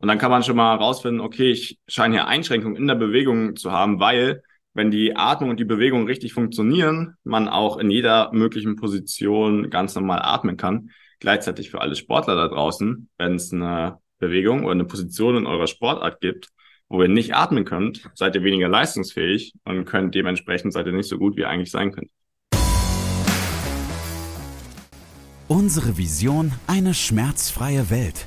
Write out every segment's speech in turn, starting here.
Und dann kann man schon mal herausfinden, okay, ich scheine hier Einschränkungen in der Bewegung zu haben, weil wenn die Atmung und die Bewegung richtig funktionieren, man auch in jeder möglichen Position ganz normal atmen kann. Gleichzeitig für alle Sportler da draußen, wenn es eine Bewegung oder eine Position in eurer Sportart gibt, wo ihr nicht atmen könnt, seid ihr weniger leistungsfähig und könnt dementsprechend seid ihr nicht so gut, wie ihr eigentlich sein könnt. Unsere Vision, eine schmerzfreie Welt.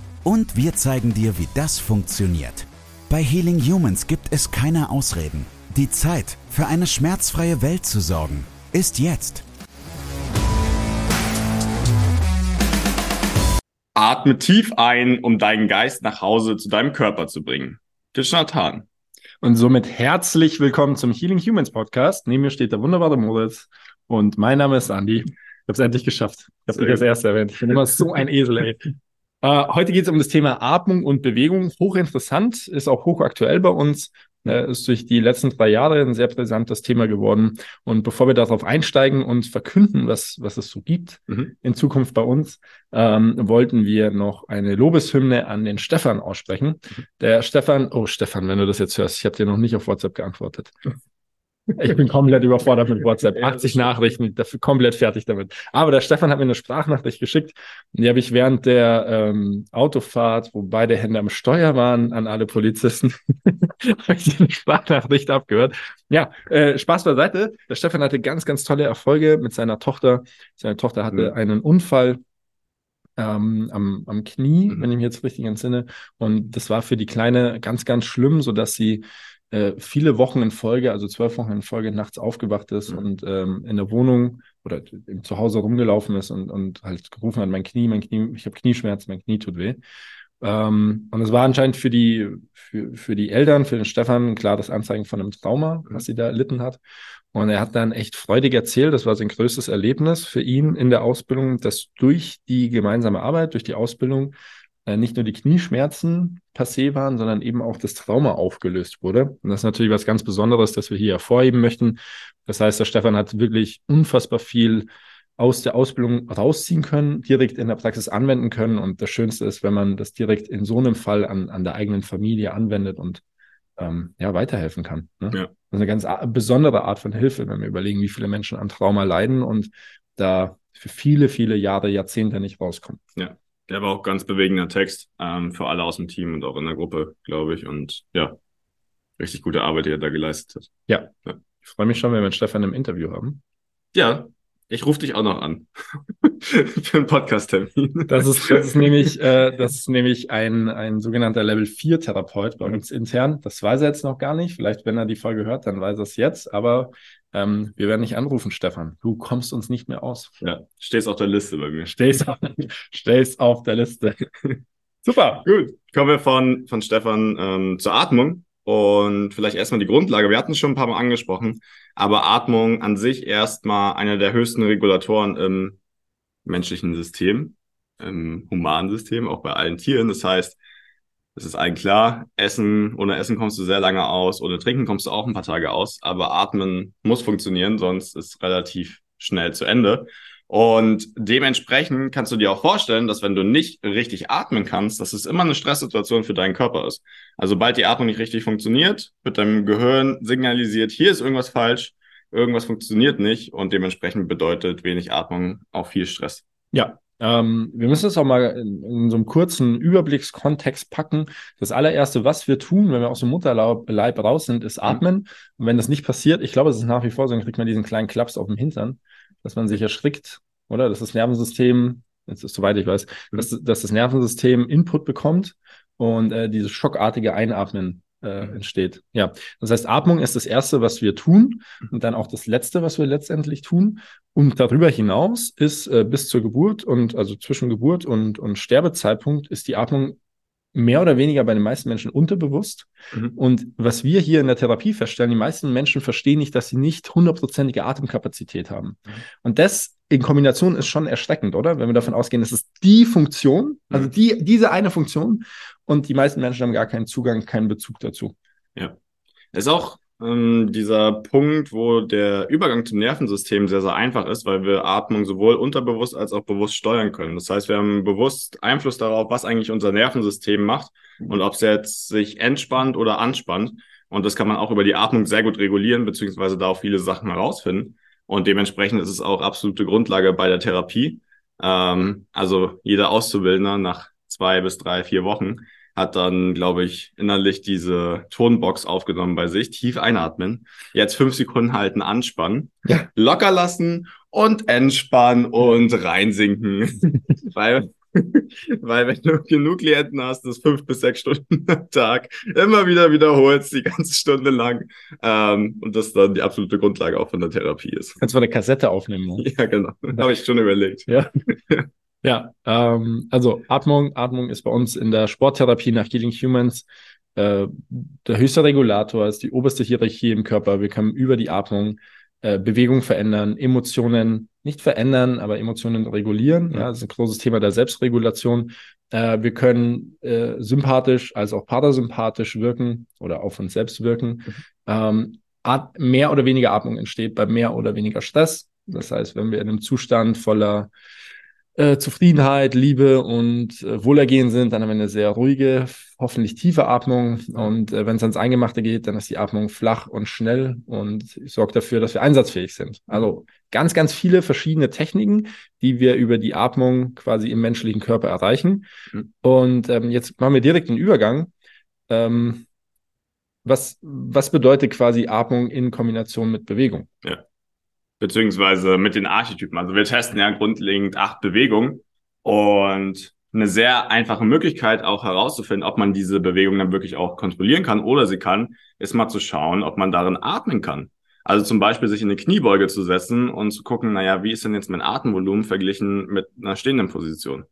Und wir zeigen dir, wie das funktioniert. Bei Healing Humans gibt es keine Ausreden. Die Zeit, für eine schmerzfreie Welt zu sorgen, ist jetzt. Atme tief ein, um deinen Geist nach Hause zu deinem Körper zu bringen. Nathan. Und somit herzlich willkommen zum Healing Humans Podcast. Neben mir steht der wunderbare Moritz und mein Name ist Andy. Ich habe es endlich geschafft. Ich habe dich als Erster erwähnt. Ich bin immer so ein Esel, ey. Uh, heute geht es um das Thema Atmung und Bewegung. Hochinteressant, ist auch hochaktuell bei uns. Uh, ist durch die letzten drei Jahre ein sehr brisantes Thema geworden. Und bevor wir darauf einsteigen und verkünden, was, was es so gibt mhm. in Zukunft bei uns, ähm, wollten wir noch eine Lobeshymne an den Stefan aussprechen. Mhm. Der Stefan, oh Stefan, wenn du das jetzt hörst, ich habe dir noch nicht auf WhatsApp geantwortet. Ich bin komplett überfordert mit WhatsApp. 80 Nachrichten, dafür komplett fertig damit. Aber der Stefan hat mir eine Sprachnachricht geschickt. Die habe ich während der ähm, Autofahrt, wo beide Hände am Steuer waren, an alle Polizisten, habe ich eine Sprachnachricht abgehört. Ja, äh, Spaß beiseite. Der Stefan hatte ganz, ganz tolle Erfolge mit seiner Tochter. Seine Tochter hatte mhm. einen Unfall ähm, am, am Knie, mhm. wenn ich mich jetzt richtig entsinne. Und das war für die Kleine ganz, ganz schlimm, so dass sie äh, viele Wochen in Folge, also zwölf Wochen in Folge nachts aufgewacht ist mhm. und ähm, in der Wohnung oder im Zuhause rumgelaufen ist und, und halt gerufen hat, mein Knie, mein Knie, ich habe Knieschmerzen, mein Knie tut weh. Ähm, und es war anscheinend für die, für, für die Eltern, für den Stefan klar das Anzeigen von einem Trauma, was sie da erlitten hat. Und er hat dann echt freudig erzählt, das war sein größtes Erlebnis für ihn in der Ausbildung, dass durch die gemeinsame Arbeit, durch die Ausbildung nicht nur die Knieschmerzen passé waren, sondern eben auch das Trauma aufgelöst wurde. Und das ist natürlich was ganz Besonderes, das wir hier hervorheben möchten. Das heißt, der Stefan hat wirklich unfassbar viel aus der Ausbildung rausziehen können, direkt in der Praxis anwenden können. Und das Schönste ist, wenn man das direkt in so einem Fall an, an der eigenen Familie anwendet und ähm, ja, weiterhelfen kann. Ne? Ja. Das ist eine ganz besondere Art von Hilfe, wenn wir überlegen, wie viele Menschen an Trauma leiden und da für viele, viele Jahre, Jahrzehnte nicht rauskommen. Ja. Der war auch ganz bewegender Text ähm, für alle aus dem Team und auch in der Gruppe, glaube ich. Und ja, richtig gute Arbeit, die er da geleistet hat. Ja. ja. Ich freue mich schon, wenn wir mit Stefan im Interview haben. Ja, ich rufe dich auch noch an für einen Podcast-Termin. Das ist, das ist nämlich, äh, das ist nämlich ein, ein sogenannter Level 4 Therapeut bei uns intern. Das weiß er jetzt noch gar nicht. Vielleicht, wenn er die Folge hört, dann weiß er es jetzt. Aber ähm, wir werden nicht anrufen, Stefan. Du kommst uns nicht mehr aus. Ja, stehst auf der Liste bei mir. Stehst auf, stehst auf der Liste. Super. Gut. Kommen wir von, von Stefan ähm, zur Atmung. Und vielleicht erstmal die Grundlage. Wir hatten es schon ein paar Mal angesprochen, aber Atmung an sich erstmal einer der höchsten Regulatoren im menschlichen System, im humanen System, auch bei allen Tieren. Das heißt, es ist allen klar, Essen, ohne Essen kommst du sehr lange aus, ohne Trinken kommst du auch ein paar Tage aus, aber Atmen muss funktionieren, sonst ist relativ schnell zu Ende. Und dementsprechend kannst du dir auch vorstellen, dass wenn du nicht richtig atmen kannst, dass es immer eine Stresssituation für deinen Körper ist. Also sobald die Atmung nicht richtig funktioniert, wird deinem Gehirn signalisiert, hier ist irgendwas falsch, irgendwas funktioniert nicht und dementsprechend bedeutet wenig Atmung auch viel Stress. Ja, ähm, wir müssen es auch mal in, in, so einem kurzen Überblickskontext packen. Das allererste, was wir tun, wenn wir aus dem Mutterleib raus sind, ist atmen. Und wenn das nicht passiert, ich glaube, es ist nach wie vor so, dann kriegt man diesen kleinen Klaps auf dem Hintern dass man sich erschrickt, oder? Dass das Nervensystem, jetzt ist soweit ich weiß, mhm. dass, dass das Nervensystem Input bekommt und äh, dieses schockartige Einatmen äh, mhm. entsteht. Ja, das heißt, Atmung ist das Erste, was wir tun und dann auch das Letzte, was wir letztendlich tun. Und darüber hinaus ist äh, bis zur Geburt und also zwischen Geburt und, und Sterbezeitpunkt ist die Atmung mehr oder weniger bei den meisten Menschen unterbewusst. Mhm. Und was wir hier in der Therapie feststellen, die meisten Menschen verstehen nicht, dass sie nicht hundertprozentige Atemkapazität haben. Mhm. Und das in Kombination ist schon erschreckend, oder? Wenn wir davon ausgehen, das ist die Funktion, also mhm. die, diese eine Funktion. Und die meisten Menschen haben gar keinen Zugang, keinen Bezug dazu. Ja. Es ist auch ähm, dieser Punkt, wo der Übergang zum Nervensystem sehr, sehr einfach ist, weil wir Atmung sowohl unterbewusst als auch bewusst steuern können. Das heißt, wir haben bewusst Einfluss darauf, was eigentlich unser Nervensystem macht und ob es jetzt sich entspannt oder anspannt. Und das kann man auch über die Atmung sehr gut regulieren, beziehungsweise da auch viele Sachen herausfinden. Und dementsprechend ist es auch absolute Grundlage bei der Therapie. Ähm, also jeder Auszubildender nach zwei bis drei, vier Wochen hat dann, glaube ich, innerlich diese Tonbox aufgenommen bei sich, tief einatmen, jetzt fünf Sekunden halten, anspannen, ja. locker lassen und entspannen und reinsinken. weil, weil wenn du genug Klienten hast, das fünf bis sechs Stunden am Tag immer wieder wiederholst, die ganze Stunde lang, ähm, und das dann die absolute Grundlage auch von der Therapie ist. Kannst du eine Kassette aufnehmen. Ne? Ja, genau. Habe ich schon überlegt. Ja. Ja, ähm, also Atmung, Atmung ist bei uns in der Sporttherapie nach Healing Humans äh, der höchste Regulator, ist die oberste Hierarchie im Körper. Wir können über die Atmung äh, Bewegung verändern, Emotionen nicht verändern, aber Emotionen regulieren. Ja, das ist ein großes Thema der Selbstregulation. Äh, wir können äh, sympathisch als auch parasympathisch wirken oder auf uns selbst wirken. Mhm. Ähm, mehr oder weniger Atmung entsteht bei mehr oder weniger Stress. Das heißt, wenn wir in einem Zustand voller äh, Zufriedenheit, Liebe und äh, Wohlergehen sind, dann haben wir eine sehr ruhige, hoffentlich tiefe Atmung. Und äh, wenn es ans Eingemachte geht, dann ist die Atmung flach und schnell und sorgt dafür, dass wir einsatzfähig sind. Also ganz, ganz viele verschiedene Techniken, die wir über die Atmung quasi im menschlichen Körper erreichen. Mhm. Und ähm, jetzt machen wir direkt den Übergang. Ähm, was, was bedeutet quasi Atmung in Kombination mit Bewegung? Ja beziehungsweise mit den Archetypen. Also wir testen ja grundlegend acht Bewegungen und eine sehr einfache Möglichkeit auch herauszufinden, ob man diese Bewegung dann wirklich auch kontrollieren kann oder sie kann, ist mal zu schauen, ob man darin atmen kann. Also zum Beispiel sich in eine Kniebeuge zu setzen und zu gucken, naja, wie ist denn jetzt mein Atemvolumen verglichen mit einer stehenden Position?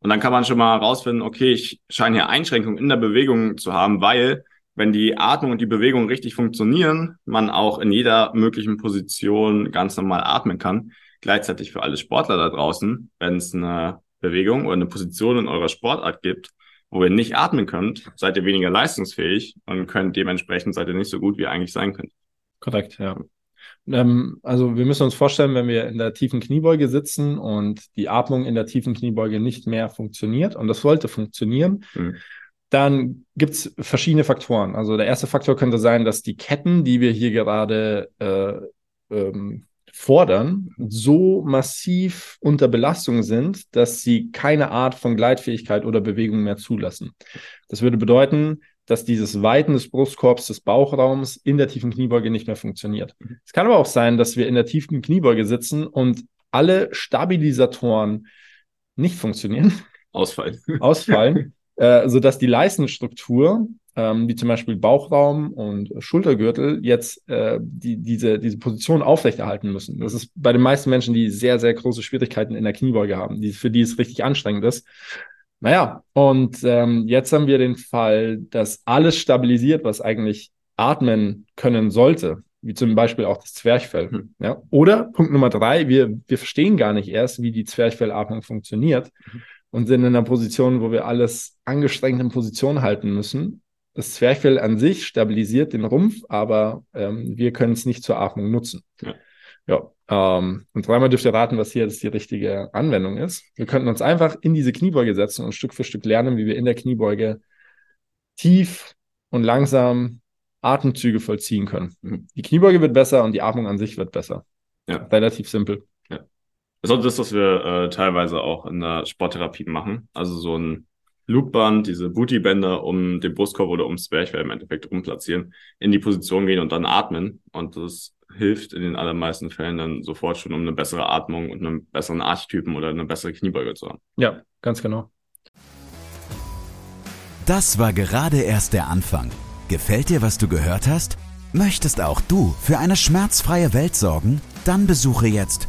Und dann kann man schon mal herausfinden, okay, ich scheine hier Einschränkungen in der Bewegung zu haben, weil wenn die Atmung und die Bewegung richtig funktionieren, man auch in jeder möglichen Position ganz normal atmen kann. Gleichzeitig für alle Sportler da draußen, wenn es eine Bewegung oder eine Position in eurer Sportart gibt, wo ihr nicht atmen könnt, seid ihr weniger leistungsfähig und könnt dementsprechend seid ihr nicht so gut, wie ihr eigentlich sein könnt. Korrekt, ja. Ähm, also wir müssen uns vorstellen, wenn wir in der tiefen Kniebeuge sitzen und die Atmung in der tiefen Kniebeuge nicht mehr funktioniert und das sollte funktionieren, mhm dann gibt es verschiedene Faktoren. Also der erste Faktor könnte sein, dass die Ketten, die wir hier gerade äh, ähm, fordern, so massiv unter Belastung sind, dass sie keine Art von Gleitfähigkeit oder Bewegung mehr zulassen. Das würde bedeuten, dass dieses Weiten des Brustkorbs, des Bauchraums in der tiefen Kniebeuge nicht mehr funktioniert. Es kann aber auch sein, dass wir in der tiefen Kniebeuge sitzen und alle Stabilisatoren nicht funktionieren. Ausfallen. Ausfallen. äh, sodass die Leistenstruktur, ähm, wie zum Beispiel Bauchraum und Schultergürtel, jetzt äh, die, diese, diese Position aufrechterhalten müssen. Das ist bei den meisten Menschen, die sehr, sehr große Schwierigkeiten in der Kniebeuge haben, die, für die es richtig anstrengend ist. Naja, und ähm, jetzt haben wir den Fall, dass alles stabilisiert, was eigentlich atmen können sollte, wie zum Beispiel auch das Zwerchfell. Hm. Ja? Oder Punkt Nummer drei, wir, wir verstehen gar nicht erst, wie die Zwerchfellatmung funktioniert. Mhm und sind in einer Position, wo wir alles angestrengt in Position halten müssen. Das Zwerchfell an sich stabilisiert den Rumpf, aber ähm, wir können es nicht zur Atmung nutzen. Ja. ja ähm, und dreimal dürft ihr raten, was hier jetzt die richtige Anwendung ist. Wir könnten uns einfach in diese Kniebeuge setzen und Stück für Stück lernen, wie wir in der Kniebeuge tief und langsam Atemzüge vollziehen können. Mhm. Die Kniebeuge wird besser und die Atmung an sich wird besser. Ja. Relativ simpel. Das ist das, was wir äh, teilweise auch in der Sporttherapie machen. Also so ein Loopband, diese Bootybänder um den Brustkorb oder ums Zwerchfell im Endeffekt rumplatzieren, in die Position gehen und dann atmen. Und das hilft in den allermeisten Fällen dann sofort schon, um eine bessere Atmung und einen besseren Archetypen oder eine bessere Kniebeuge zu haben. Ja, ganz genau. Das war gerade erst der Anfang. Gefällt dir, was du gehört hast? Möchtest auch du für eine schmerzfreie Welt sorgen? Dann besuche jetzt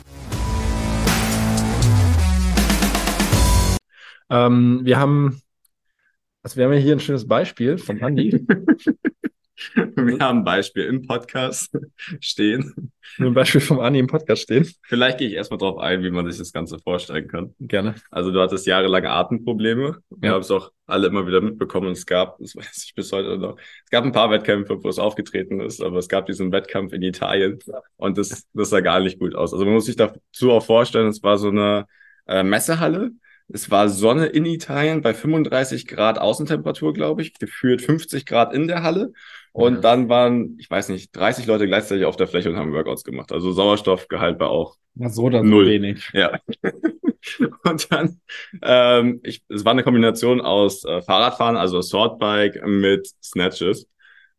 Ähm, wir haben, also wir haben ja hier ein schönes Beispiel von Andi. Wir haben ein Beispiel im Podcast stehen. Ein Beispiel vom Ani im Podcast stehen. Vielleicht gehe ich erstmal drauf ein, wie man sich das Ganze vorstellen kann. Gerne. Also du hattest jahrelang Atemprobleme. Wir Ja. haben es auch alle immer wieder mitbekommen. Und es gab, das weiß ich bis heute noch, es gab ein paar Wettkämpfe, wo es aufgetreten ist, aber es gab diesen Wettkampf in Italien und das, das sah gar nicht gut aus. Also man muss sich dazu auch vorstellen, es war so eine äh, Messehalle. Es war Sonne in Italien bei 35 Grad Außentemperatur, glaube ich, gefühlt 50 Grad in der Halle. Und Ja. dann waren, ich weiß nicht, 30 Leute gleichzeitig auf der Fläche und haben Workouts gemacht. Also Sauerstoffgehalt war auch Na, so oder so Null. wenig. ja. Und dann, ähm, ich, es war eine Kombination aus äh, Fahrradfahren, also Assaultbike mit Snatches.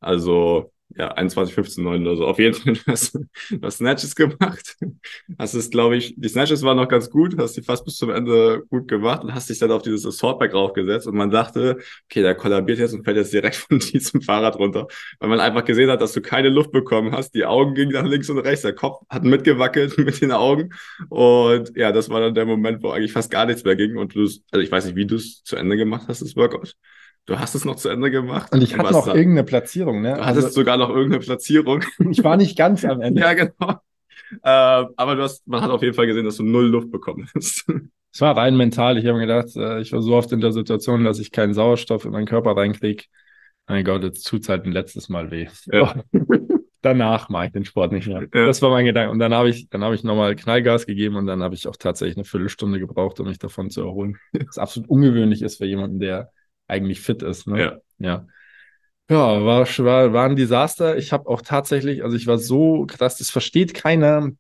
Also ja, 21, 15, 9 oder so. Auf jeden Fall hast du hast Snatches gemacht. Hast es, glaube ich, die Snatches waren noch ganz gut, hast die fast bis zum Ende gut gemacht und hast dich dann auf dieses Assaultbike raufgesetzt und man dachte, okay, der kollabiert jetzt und fällt jetzt direkt von diesem Fahrrad runter. Weil man einfach gesehen hat, dass du keine Luft bekommen hast. Die Augen gingen nach links und rechts, der Kopf hat mitgewackelt mit den Augen. Und ja, das war dann der Moment, wo eigentlich fast gar nichts mehr ging. Und du, also ich weiß nicht, wie du es zu Ende gemacht hast, das Workout. Du hast es noch zu Ende gemacht. Und ich hatte noch dann- irgendeine Platzierung, ne? Du hattest Also, sogar noch irgendeine Platzierung. ich war nicht ganz am Ende. ja, genau. Äh, aber du hast, man hat auf jeden Fall gesehen, dass du null Luft bekommen hast. Es war rein mental. Ich habe mir gedacht, äh, ich war so oft in der Situation, dass ich keinen Sauerstoff in meinen Körper reinkriege. Mein Gott, jetzt tut's halt ein letztes Mal weh. Ja. Danach mache ich den Sport nicht mehr. Ja. Das war mein Gedanke. Und dann habe ich, dann habe ich nochmal Knallgas gegeben und dann habe ich auch tatsächlich eine Viertelstunde gebraucht, um mich davon zu erholen. Was absolut ungewöhnlich ist für jemanden, der eigentlich fit ist. Ne? Ja. Ja. Ja, war, war, war ein Desaster. Ich habe auch tatsächlich, also ich war so krass, das versteht keiner.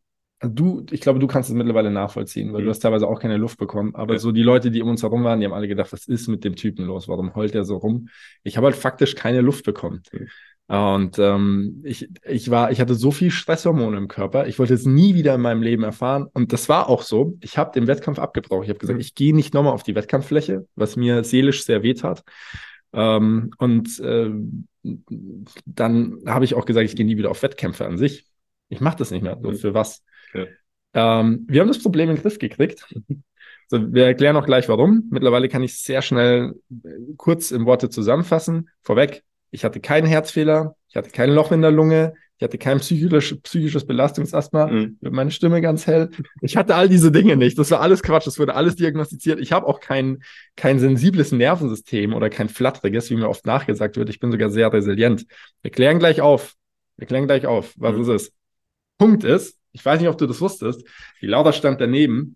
Du, ich glaube, du kannst es mittlerweile nachvollziehen, weil Mhm. du hast teilweise auch keine Luft bekommen. Aber Ja. so die Leute, die um uns herum waren, die haben alle gedacht, was ist mit dem Typen los? Warum heult er so rum? Ich habe halt faktisch keine Luft bekommen. Mhm. Und ähm, ich, ich war, ich hatte so viel Stresshormone im Körper. Ich wollte es nie wieder in meinem Leben erfahren. Und das war auch so. Ich habe den Wettkampf abgebrochen. Ich habe gesagt, Mhm. ich gehe nicht nochmal auf die Wettkampffläche, was mir seelisch sehr weh tat. Ähm, und äh, dann habe ich auch gesagt, ich gehe nie wieder auf Wettkämpfe an sich. Ich mache das nicht mehr. So, Mhm. für was? Ja. Ähm, wir haben das Problem in den Griff gekriegt. So, wir erklären auch gleich warum. Mittlerweile kann ich sehr schnell äh, kurz in Worte zusammenfassen. Vorweg, ich hatte keinen Herzfehler, ich hatte kein Loch in der Lunge, ich hatte kein psychisch, psychisches Belastungsasthma, Mhm. meine Stimme ganz hell. Ich hatte all diese Dinge nicht. Das war alles Quatsch. Das wurde alles diagnostiziert. Ich habe auch kein, kein sensibles Nervensystem oder kein flatteriges, wie mir oft nachgesagt wird. Ich bin sogar sehr resilient. Wir klären gleich auf. Wir klären gleich auf, was Mhm. es ist. Punkt ist, ich weiß nicht, ob du das wusstest, die Laura stand daneben.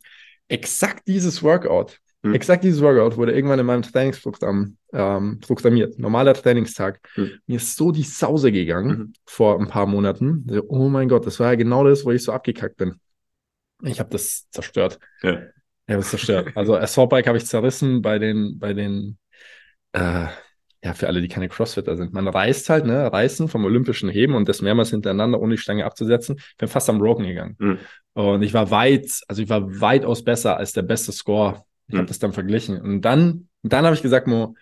Exakt dieses Workout, Mhm. exakt dieses Workout wurde irgendwann in meinem Trainingsprogramm ähm, programmiert. Normaler Trainingstag. Mhm. Mir ist so die Sause gegangen Mhm. vor ein paar Monaten. Oh mein Gott, das war ja genau das, wo ich so abgekackt bin. Ich habe das zerstört. Ja. Ich habe es zerstört. Also Assault-Bike habe ich zerrissen bei den, bei den, äh, ja, für alle, die keine Crossfitter sind. Man reißt halt, ne, reißen vom olympischen Heben und das mehrmals hintereinander, ohne die Stange abzusetzen. Ich bin fast am Broken gegangen. Mhm. Und ich war weit, also ich war weitaus besser als der beste Score. Ich Mhm. habe das dann verglichen. Und dann, dann habe ich gesagt, Mo,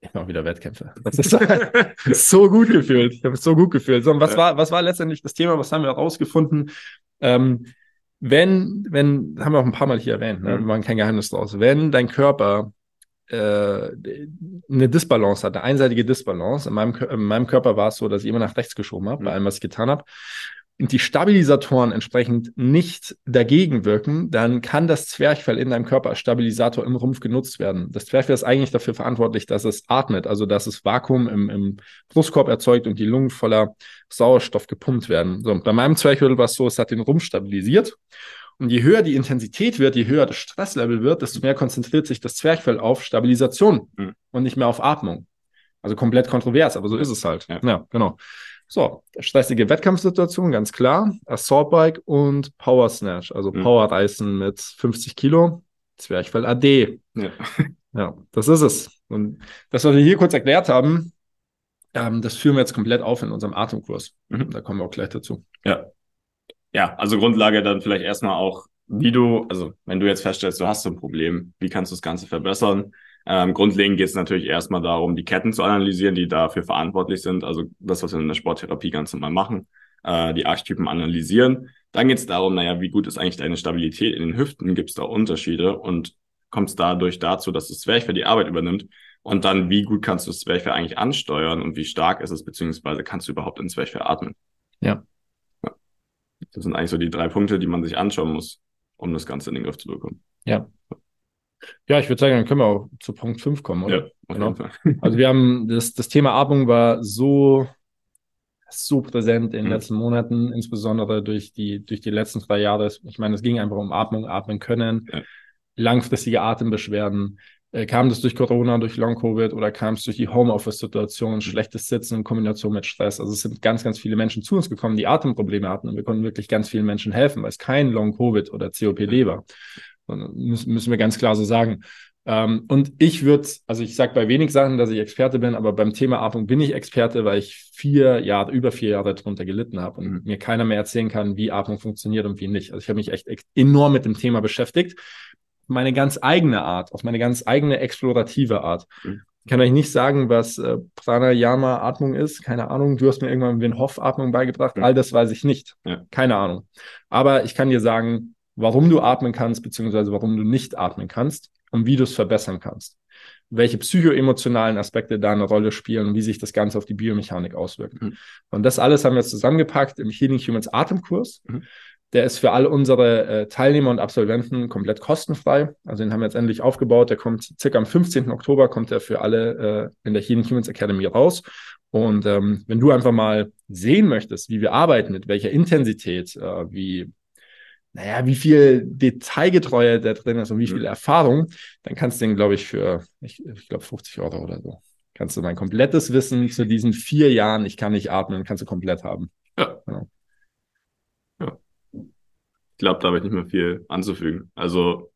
ich mache wieder Wettkämpfe. Das ist so gut gefühlt. Ich habe es so gut gefühlt. So, und was Ja. war, was war letztendlich das Thema? Was haben wir herausgefunden? Ähm, wenn, wenn, haben wir auch ein paar Mal hier erwähnt, ne? Mhm. wir machen kein Geheimnis draus. Wenn dein Körper äh, eine Disbalance hat, eine einseitige Disbalance, in meinem, in meinem Körper war es so, dass ich immer nach rechts geschoben habe, bei Mhm. allem, was ich getan habe, die Stabilisatoren entsprechend nicht dagegen wirken, dann kann das Zwerchfell in deinem Körper als Stabilisator im Rumpf genutzt werden. Das Zwerchfell ist eigentlich dafür verantwortlich, dass es atmet, also dass es Vakuum im, im Brustkorb erzeugt und die Lungen voller Sauerstoff gepumpt werden. So, bei meinem Zwerchfell war es so, es hat den Rumpf stabilisiert. Und je höher die Intensität wird, je höher das Stresslevel wird, desto mehr konzentriert sich das Zwerchfell auf Stabilisation Mhm. und nicht mehr auf Atmung. Also komplett kontrovers, aber so ist es halt. Ja. ja genau. So, stressige Wettkampfsituation, ganz klar. Assault Bike und Power Snatch, also Mhm. Power Reißen mit 50 Kilo. Zwerchfell AD. Ja. Ja, das ist es. Und das, was wir hier kurz erklärt haben, ähm, das führen wir jetzt komplett auf in unserem Atemkurs. Mhm. Da kommen wir auch gleich dazu. Ja. Ja, also Grundlage dann vielleicht erstmal auch, wie du, also wenn du jetzt feststellst, du hast so ein Problem, wie kannst du das Ganze verbessern? Ähm, grundlegend geht es natürlich erstmal darum, die Ketten zu analysieren, die dafür verantwortlich sind. Also das, was wir in der Sporttherapie ganz normal machen, äh, die Archetypen analysieren. Dann geht es darum, naja, wie gut ist eigentlich deine Stabilität in den Hüften? Gibt es da Unterschiede? Und kommt es dadurch dazu, dass das Zwerchfell die Arbeit übernimmt? Und dann, wie gut kannst du das Zwerchfell eigentlich ansteuern und wie stark ist es, beziehungsweise kannst du überhaupt ins Zwerchfell atmen? Ja. ja. Das sind eigentlich so die drei Punkte, die man sich anschauen muss, um das Ganze in den Griff zu bekommen. Ja. Ja, ich würde sagen, dann können wir auch zu Punkt 5 kommen, oder? Ja, Genau. Also wir haben das, das Thema Atmung war so, so präsent in den Mhm. letzten Monaten, insbesondere durch die, durch die letzten zwei Jahre. Ich meine, es ging einfach um Atmung, atmen können, Ja. langfristige Atembeschwerden. Äh, kam das durch Corona, durch Long-Covid oder kam es durch die Homeoffice-Situation, schlechtes Sitzen in Kombination mit Stress? Also es sind ganz, ganz viele Menschen zu uns gekommen, die Atemprobleme hatten und wir konnten wirklich ganz vielen Menschen helfen, weil es kein Long-Covid oder COPD war. Müssen, wir ganz klar so sagen. Ähm, und ich würde, also ich sage bei wenig Sachen, dass ich Experte bin, aber beim Thema Atmung bin ich Experte, weil ich vier Jahre, über vier Jahre drunter gelitten habe und Mhm. mir keiner mehr erzählen kann, wie Atmung funktioniert und wie nicht. Also ich habe mich echt enorm mit dem Thema beschäftigt. Meine ganz eigene Art, auf meine ganz eigene explorative Art. Mhm. Ich kann euch nicht sagen, was äh, Pranayama Atmung ist. Keine Ahnung. Du hast mir irgendwann Wim Hof Atmung beigebracht. Mhm. All das weiß ich nicht. Ja. Keine Ahnung. Aber ich kann dir sagen, warum du atmen kannst, beziehungsweise warum du nicht atmen kannst und wie du es verbessern kannst. Welche psychoemotionalen Aspekte da eine Rolle spielen und wie sich das Ganze auf die Biomechanik auswirkt. Mhm. Und das alles haben wir zusammengepackt im Healing Humans Atemkurs. Mhm. Der ist für alle unsere äh, Teilnehmer und Absolventen komplett kostenfrei. Also den haben wir jetzt endlich aufgebaut. Der kommt circa am 15. Oktober, kommt er für alle äh, in der Healing Humans Academy raus. Und ähm, wenn du einfach mal sehen möchtest, wie wir arbeiten, mit welcher Intensität, äh, wie, naja, wie viel Detailgetreue da drin ist und wie viel Mhm. Erfahrung, dann kannst du den, glaube ich, für, ich, ich glaube, 50 Euro oder so. Kannst du mein komplettes Wissen zu diesen vier Jahren, ich kann nicht atmen, kannst du komplett haben. Ja. Ja. ja. Ich glaube, da habe ich nicht mehr viel anzufügen. Also,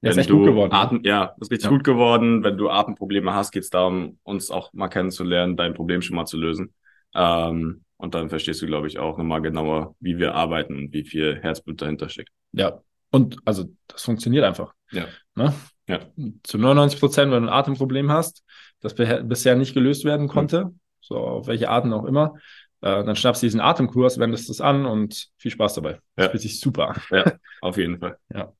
ist wenn echt du gut geworden. ne? Atem, ja, ist richtig Ja. gut geworden. Wenn du Atemprobleme hast, geht es darum, uns auch mal kennenzulernen, dein Problem schon mal zu lösen. Ähm, und dann verstehst du, glaube ich, auch nochmal genauer, wie wir arbeiten und wie viel Herzblut dahinter steckt. Ja. Und also das funktioniert einfach. Ja. Ne? Ja. Zu 99 Prozent, wenn du ein Atemproblem hast, das bisher nicht gelöst werden konnte, so auf welche Arten auch immer, äh, dann schnappst du diesen Atemkurs, wendest es an und viel Spaß dabei. Das Ja. fühlt sich super. Ja, auf jeden Fall. Ja.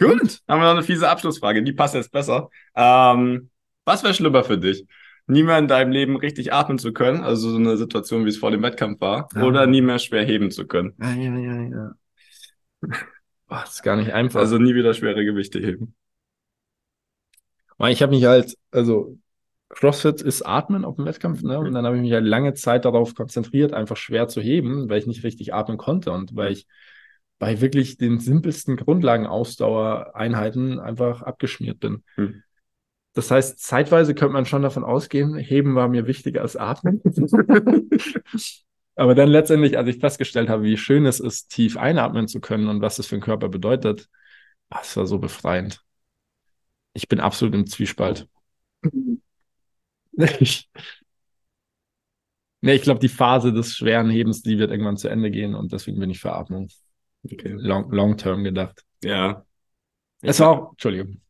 Gut, haben wir noch eine fiese Abschlussfrage. Die passt jetzt besser. Ähm, was wäre schlimmer für dich? Nie mehr in deinem Leben richtig atmen zu können, also so eine Situation, wie es vor dem Wettkampf war, Ja. oder nie mehr schwer heben zu können? Ja, ja, ja, ja. Boah, das ist gar nicht einfach. Also nie wieder schwere Gewichte heben. Ich habe mich halt, also CrossFit ist Atmen auf dem Wettkampf, ne? Und dann habe ich mich halt lange Zeit darauf konzentriert, einfach schwer zu heben, weil ich nicht richtig atmen konnte und weil ich bei wirklich den simpelsten Grundlagen-Ausdauereinheiten einfach abgeschmiert bin. Hm. Das heißt, zeitweise könnte man schon davon ausgehen, Heben war mir wichtiger als Atmen. Aber dann letztendlich, als ich festgestellt habe, wie schön es ist, tief einatmen zu können und was das für den Körper bedeutet, es war so befreiend. Ich bin absolut im Zwiespalt. Ich, nee, ich glaube, die Phase des schweren Hebens, die wird irgendwann zu Ende gehen und deswegen bin ich für Atmung. Okay. Long, long term gedacht. Ja. Es war auch, Entschuldigung.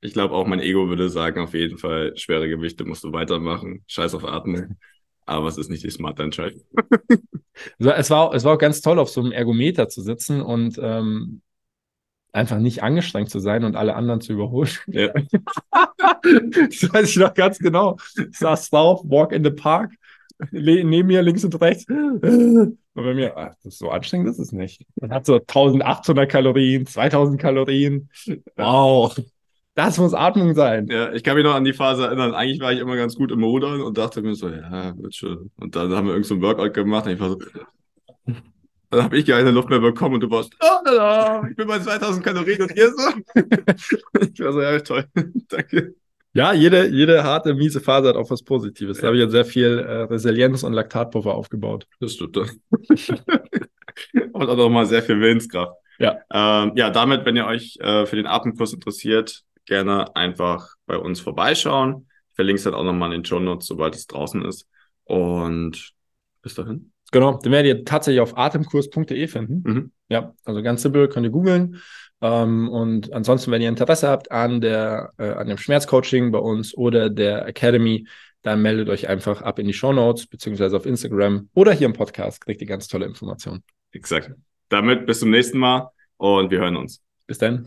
Ich glaube auch mein Ego würde sagen, auf jeden Fall, schwere Gewichte musst du weitermachen. Scheiß auf Atmen. Aber es ist nicht die smarte Entscheidung. Es war, es war, auch- ganz toll, auf so einem Ergometer zu sitzen und ähm, einfach nicht angestrengt zu sein und alle anderen zu überholen. Ja. Das weiß ich noch ganz genau. Ich saß drauf, walk in the park, neben mir links und rechts. Und bei mir, ach, das ist so anstrengend ist es nicht. Man hat so 1800 Kalorien, 2000 Kalorien. Wow. Das muss Atmung sein. Ja, ich kann mich noch an die Phase erinnern. Eigentlich war ich immer ganz gut im Rudern und dachte mir so, ja, wird schon. Und dann haben wir irgend so Workout gemacht und ich war so, dann habe ich keine Luft mehr bekommen und du warst, oh, la, la, ich bin bei 2000 Kalorien und hier so. ich war so, ja, toll, danke. Ja, jede, jede harte, miese Phase hat auch was Positives. Da habe ich jetzt sehr viel äh, Resilienz und Laktatpuffer aufgebaut. Das stimmt. und auch nochmal sehr viel Willenskraft. Ja. Ähm, ja, damit, wenn ihr euch äh, für den Atemkurs interessiert, gerne einfach bei uns vorbeischauen. Ich verlinke es dann auch nochmal in den Show Notes, sobald es draußen ist. Und bis dahin. Genau, den werdet ihr tatsächlich auf atemkurs.de finden. Mhm. Ja, also ganz simpel, könnt ihr googeln. Ähm, und ansonsten, wenn ihr Interesse habt an, der, äh, an dem Schmerzcoaching bei uns oder der Academy, dann meldet euch einfach ab in die Show Notes beziehungsweise auf Instagram oder hier im Podcast, kriegt ihr ganz tolle Informationen. Exakt. Damit bis zum nächsten Mal und wir hören uns. Bis dann.